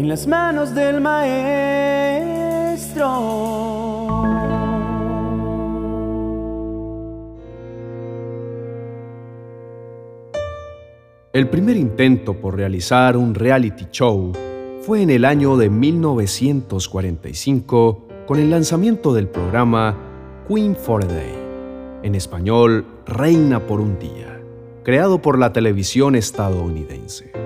en las manos del maestro. El primer intento por realizar un reality show fue en el año de 1945 con el lanzamiento del programa Queen for a Day, en español Reina por un día, creado por la televisión estadounidense.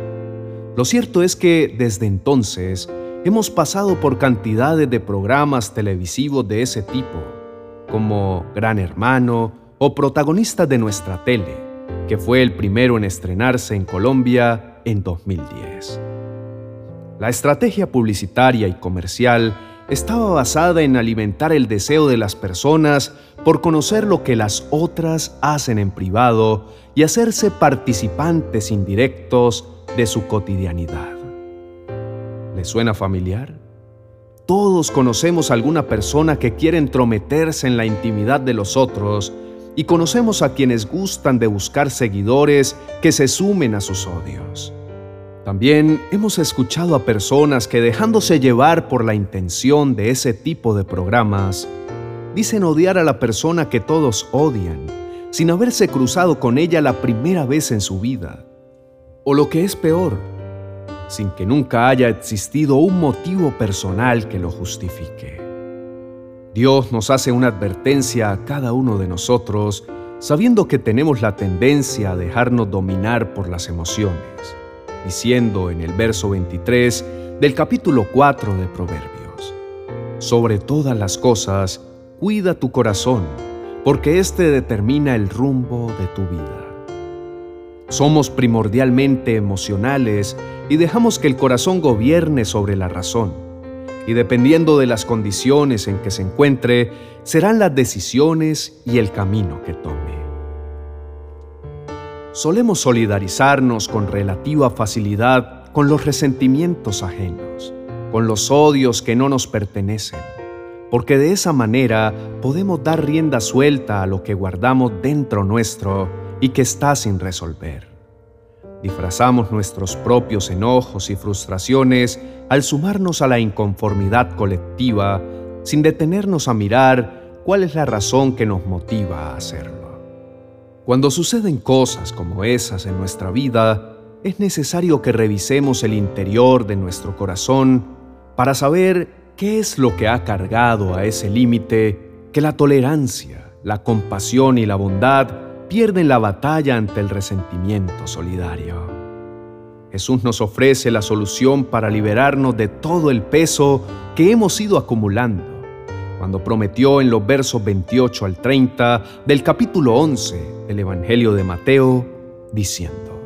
Lo cierto es que desde entonces hemos pasado por cantidades de programas televisivos de ese tipo, como Gran Hermano o Protagonistas de nuestra tele, que fue el primero en estrenarse en Colombia en 2010. La estrategia publicitaria y comercial estaba basada en alimentar el deseo de las personas por conocer lo que las otras hacen en privado y hacerse participantes indirectos de su cotidianidad. ¿Le suena familiar? Todos conocemos a alguna persona que quiere entrometerse en la intimidad de los otros y conocemos a quienes gustan de buscar seguidores que se sumen a sus odios. También hemos escuchado a personas que dejándose llevar por la intención de ese tipo de programas, dicen odiar a la persona que todos odian, sin haberse cruzado con ella la primera vez en su vida. O lo que es peor, sin que nunca haya existido un motivo personal que lo justifique. Dios nos hace una advertencia a cada uno de nosotros, sabiendo que tenemos la tendencia a dejarnos dominar por las emociones, diciendo en el verso 23 del capítulo 4 de Proverbios, Sobre todas las cosas, cuida tu corazón, porque éste determina el rumbo de tu vida. Somos primordialmente emocionales y dejamos que el corazón gobierne sobre la razón y dependiendo de las condiciones en que se encuentre, serán las decisiones y el camino que tome. Solemos solidarizarnos con relativa facilidad con los resentimientos ajenos, con los odios que no nos pertenecen, porque de esa manera podemos dar rienda suelta a lo que guardamos dentro nuestro y que está sin resolver. Disfrazamos nuestros propios enojos y frustraciones al sumarnos a la inconformidad colectiva sin detenernos a mirar cuál es la razón que nos motiva a hacerlo. Cuando suceden cosas como esas en nuestra vida, es necesario que revisemos el interior de nuestro corazón para saber qué es lo que ha cargado a ese límite que la tolerancia, la compasión y la bondad pierden la batalla ante el resentimiento solidario. Jesús nos ofrece la solución para liberarnos de todo el peso que hemos ido acumulando, cuando prometió en los versos 28 al 30 del capítulo 11 del Evangelio de Mateo, diciendo,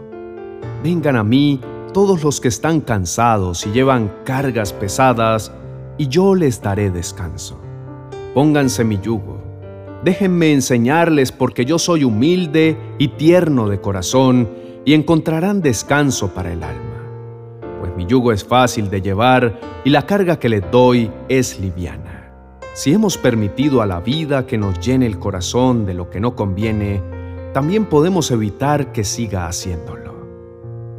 Vengan a mí todos los que están cansados y llevan cargas pesadas, y yo les daré descanso. Pónganse mi yugo Déjenme enseñarles porque yo soy humilde y tierno de corazón y encontrarán descanso para el alma. Pues mi yugo es fácil de llevar y la carga que les doy es liviana. Si hemos permitido a la vida que nos llene el corazón de lo que no conviene, también podemos evitar que siga haciéndolo.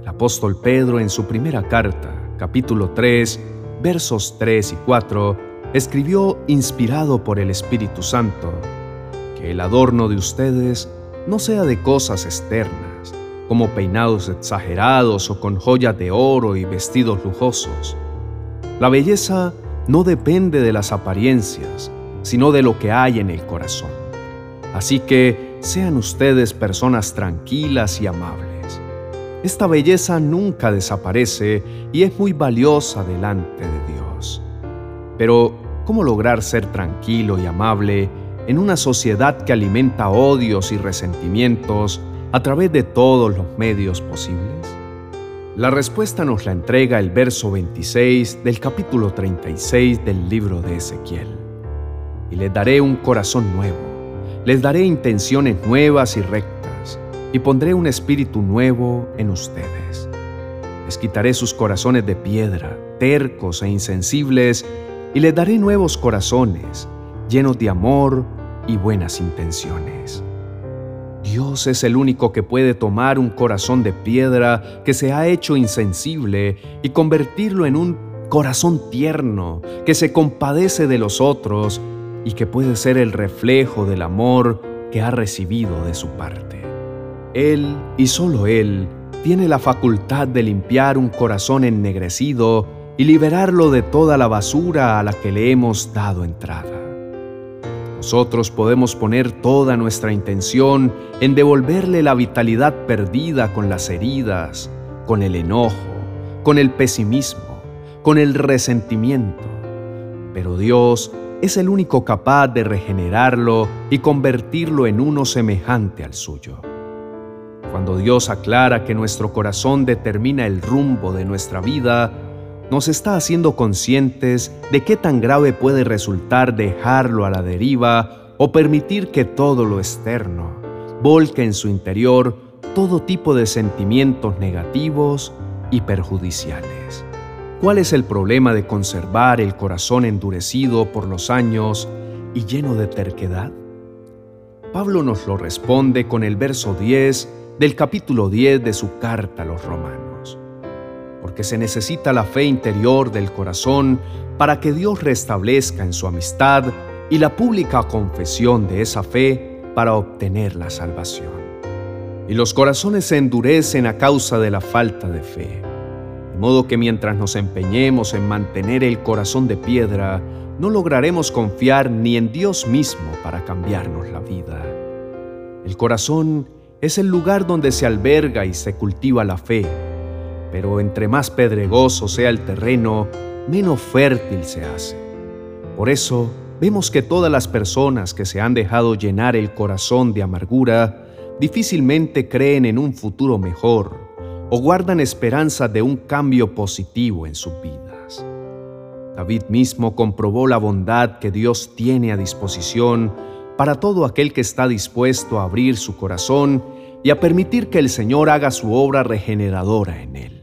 El apóstol Pedro en su primera carta, capítulo 3, versos 3 y 4, escribió inspirado por el Espíritu Santo, que el adorno de ustedes no sea de cosas externas, como peinados exagerados o con joyas de oro y vestidos lujosos. La belleza no depende de las apariencias, sino de lo que hay en el corazón. Así que sean ustedes personas tranquilas y amables. Esta belleza nunca desaparece y es muy valiosa delante de Dios. Pero, ¿cómo lograr ser tranquilo y amable en una sociedad que alimenta odios y resentimientos a través de todos los medios posibles? La respuesta nos la entrega el verso 26 del capítulo 36 del libro de Ezequiel. Y les daré un corazón nuevo, les daré intenciones nuevas y rectas, y pondré un espíritu nuevo en ustedes. Les quitaré sus corazones de piedra, tercos e insensibles, y les daré nuevos corazones, llenos de amor, y buenas intenciones. Dios es el único que puede tomar un corazón de piedra que se ha hecho insensible y convertirlo en un corazón tierno, que se compadece de los otros y que puede ser el reflejo del amor que ha recibido de su parte. Él, y solo Él, tiene la facultad de limpiar un corazón ennegrecido y liberarlo de toda la basura a la que le hemos dado entrada. Nosotros podemos poner toda nuestra intención en devolverle la vitalidad perdida con las heridas, con el enojo, con el pesimismo, con el resentimiento. Pero Dios es el único capaz de regenerarlo y convertirlo en uno semejante al suyo. Cuando Dios aclara que nuestro corazón determina el rumbo de nuestra vida, nos está haciendo conscientes de qué tan grave puede resultar dejarlo a la deriva o permitir que todo lo externo volque en su interior todo tipo de sentimientos negativos y perjudiciales. ¿Cuál es el problema de conservar el corazón endurecido por los años y lleno de terquedad? Pablo nos lo responde con el verso 10 del capítulo 10 de su carta a los romanos. Porque se necesita la fe interior del corazón para que Dios restablezca en su amistad y la pública confesión de esa fe para obtener la salvación. Y los corazones se endurecen a causa de la falta de fe. De modo que mientras nos empeñemos en mantener el corazón de piedra, no lograremos confiar ni en Dios mismo para cambiarnos la vida. El corazón es el lugar donde se alberga y se cultiva la fe, pero entre más pedregoso sea el terreno, menos fértil se hace. Por eso, vemos que todas las personas que se han dejado llenar el corazón de amargura difícilmente creen en un futuro mejor o guardan esperanza de un cambio positivo en sus vidas. David mismo comprobó la bondad que Dios tiene a disposición para todo aquel que está dispuesto a abrir su corazón y a permitir que el Señor haga su obra regeneradora en él.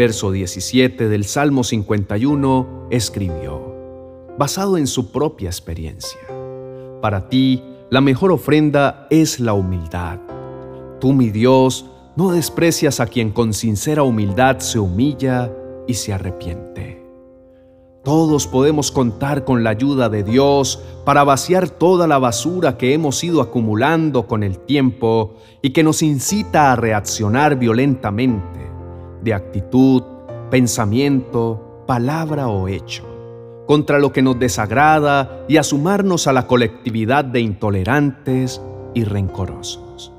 Verso 17 del Salmo 51 escribió, basado en su propia experiencia, Para ti, la mejor ofrenda es la humildad. Tú, mi Dios, no desprecias a quien con sincera humildad se humilla y se arrepiente. Todos podemos contar con la ayuda de Dios para vaciar toda la basura que hemos ido acumulando con el tiempo y que nos incita a reaccionar violentamente, de actitud, pensamiento, palabra o hecho, contra lo que nos desagrada y a sumarnos a la colectividad de intolerantes y rencorosos.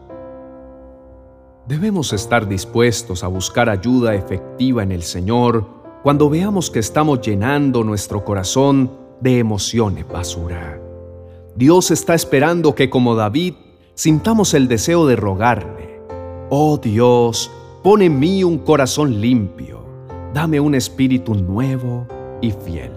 Debemos estar dispuestos a buscar ayuda efectiva en el Señor cuando veamos que estamos llenando nuestro corazón de emociones basura. Dios está esperando que como David sintamos el deseo de rogarle, oh Dios, pon en mí un corazón limpio, dame un espíritu nuevo y fiel.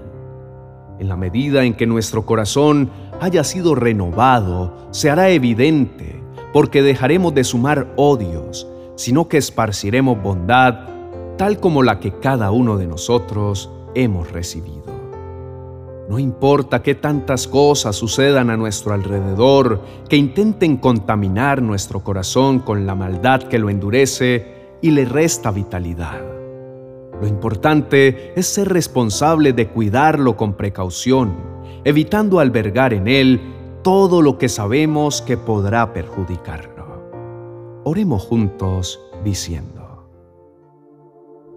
En la medida en que nuestro corazón haya sido renovado, se hará evidente, porque dejaremos de sumar odios, sino que esparciremos bondad tal como la que cada uno de nosotros hemos recibido. No importa qué tantas cosas sucedan a nuestro alrededor que intenten contaminar nuestro corazón con la maldad que lo endurece y le resta vitalidad. Lo importante es ser responsable de cuidarlo con precaución, evitando albergar en él todo lo que sabemos que podrá perjudicarlo. Oremos juntos diciendo,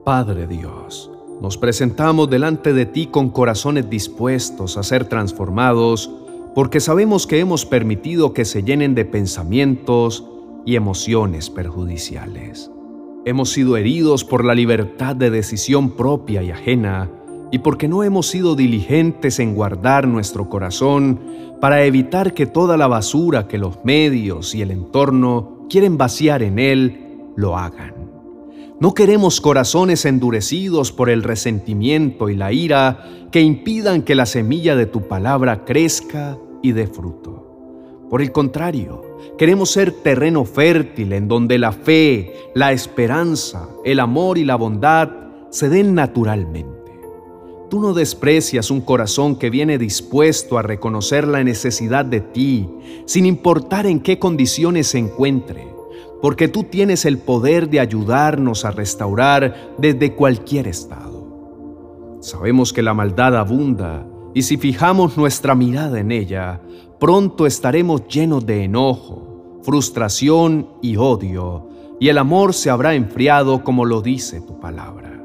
Padre Dios, nos presentamos delante de ti con corazones dispuestos a ser transformados, porque sabemos que hemos permitido que se llenen de pensamientos y emociones perjudiciales. Hemos sido heridos por la libertad de decisión propia y ajena, y porque no hemos sido diligentes en guardar nuestro corazón para evitar que toda la basura que los medios y el entorno quieren vaciar en él lo hagan. No queremos corazones endurecidos por el resentimiento y la ira que impidan que la semilla de tu palabra crezca y dé fruto. Por el contrario, queremos ser terreno fértil en donde la fe, la esperanza, el amor y la bondad se den naturalmente. Tú no desprecias un corazón que viene dispuesto a reconocer la necesidad de ti, sin importar en qué condiciones se encuentre porque tú tienes el poder de ayudarnos a restaurar desde cualquier estado. Sabemos que la maldad abunda y si fijamos nuestra mirada en ella, pronto estaremos llenos de enojo, frustración y odio, y el amor se habrá enfriado como lo dice tu palabra.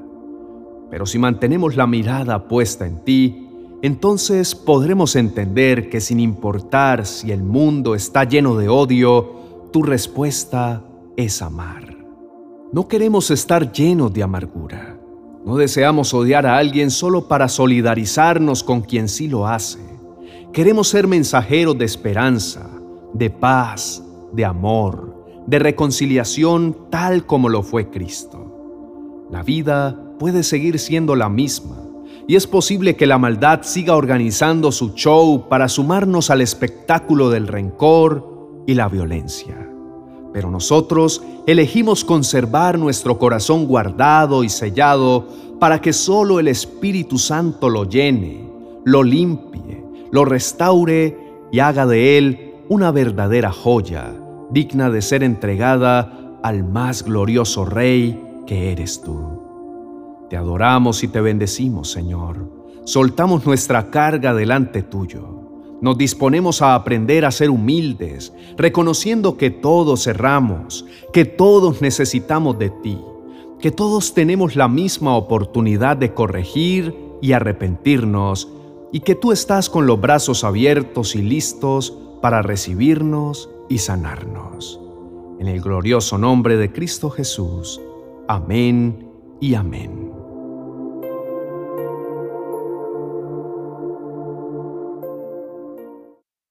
Pero si mantenemos la mirada puesta en ti, entonces podremos entender que sin importar si el mundo está lleno de odio, tu respuesta es amar. No queremos estar llenos de amargura. No deseamos odiar a alguien solo para solidarizarnos con quien sí lo hace. Queremos ser mensajeros de esperanza, de paz, de amor, de reconciliación tal como lo fue Cristo. La vida puede seguir siendo la misma y es posible que la maldad siga organizando su show para sumarnos al espectáculo del rencor y la violencia. Pero nosotros elegimos conservar nuestro corazón guardado y sellado para que solo el Espíritu Santo lo llene, lo limpie, lo restaure y haga de él una verdadera joya, digna de ser entregada al más glorioso Rey que eres tú. Te adoramos y te bendecimos, Señor. Soltamos nuestra carga delante tuyo nos disponemos a aprender a ser humildes, reconociendo que todos erramos, que todos necesitamos de ti, que todos tenemos la misma oportunidad de corregir y arrepentirnos, y que tú estás con los brazos abiertos y listos para recibirnos y sanarnos. En el glorioso nombre de Cristo Jesús. Amén y amén.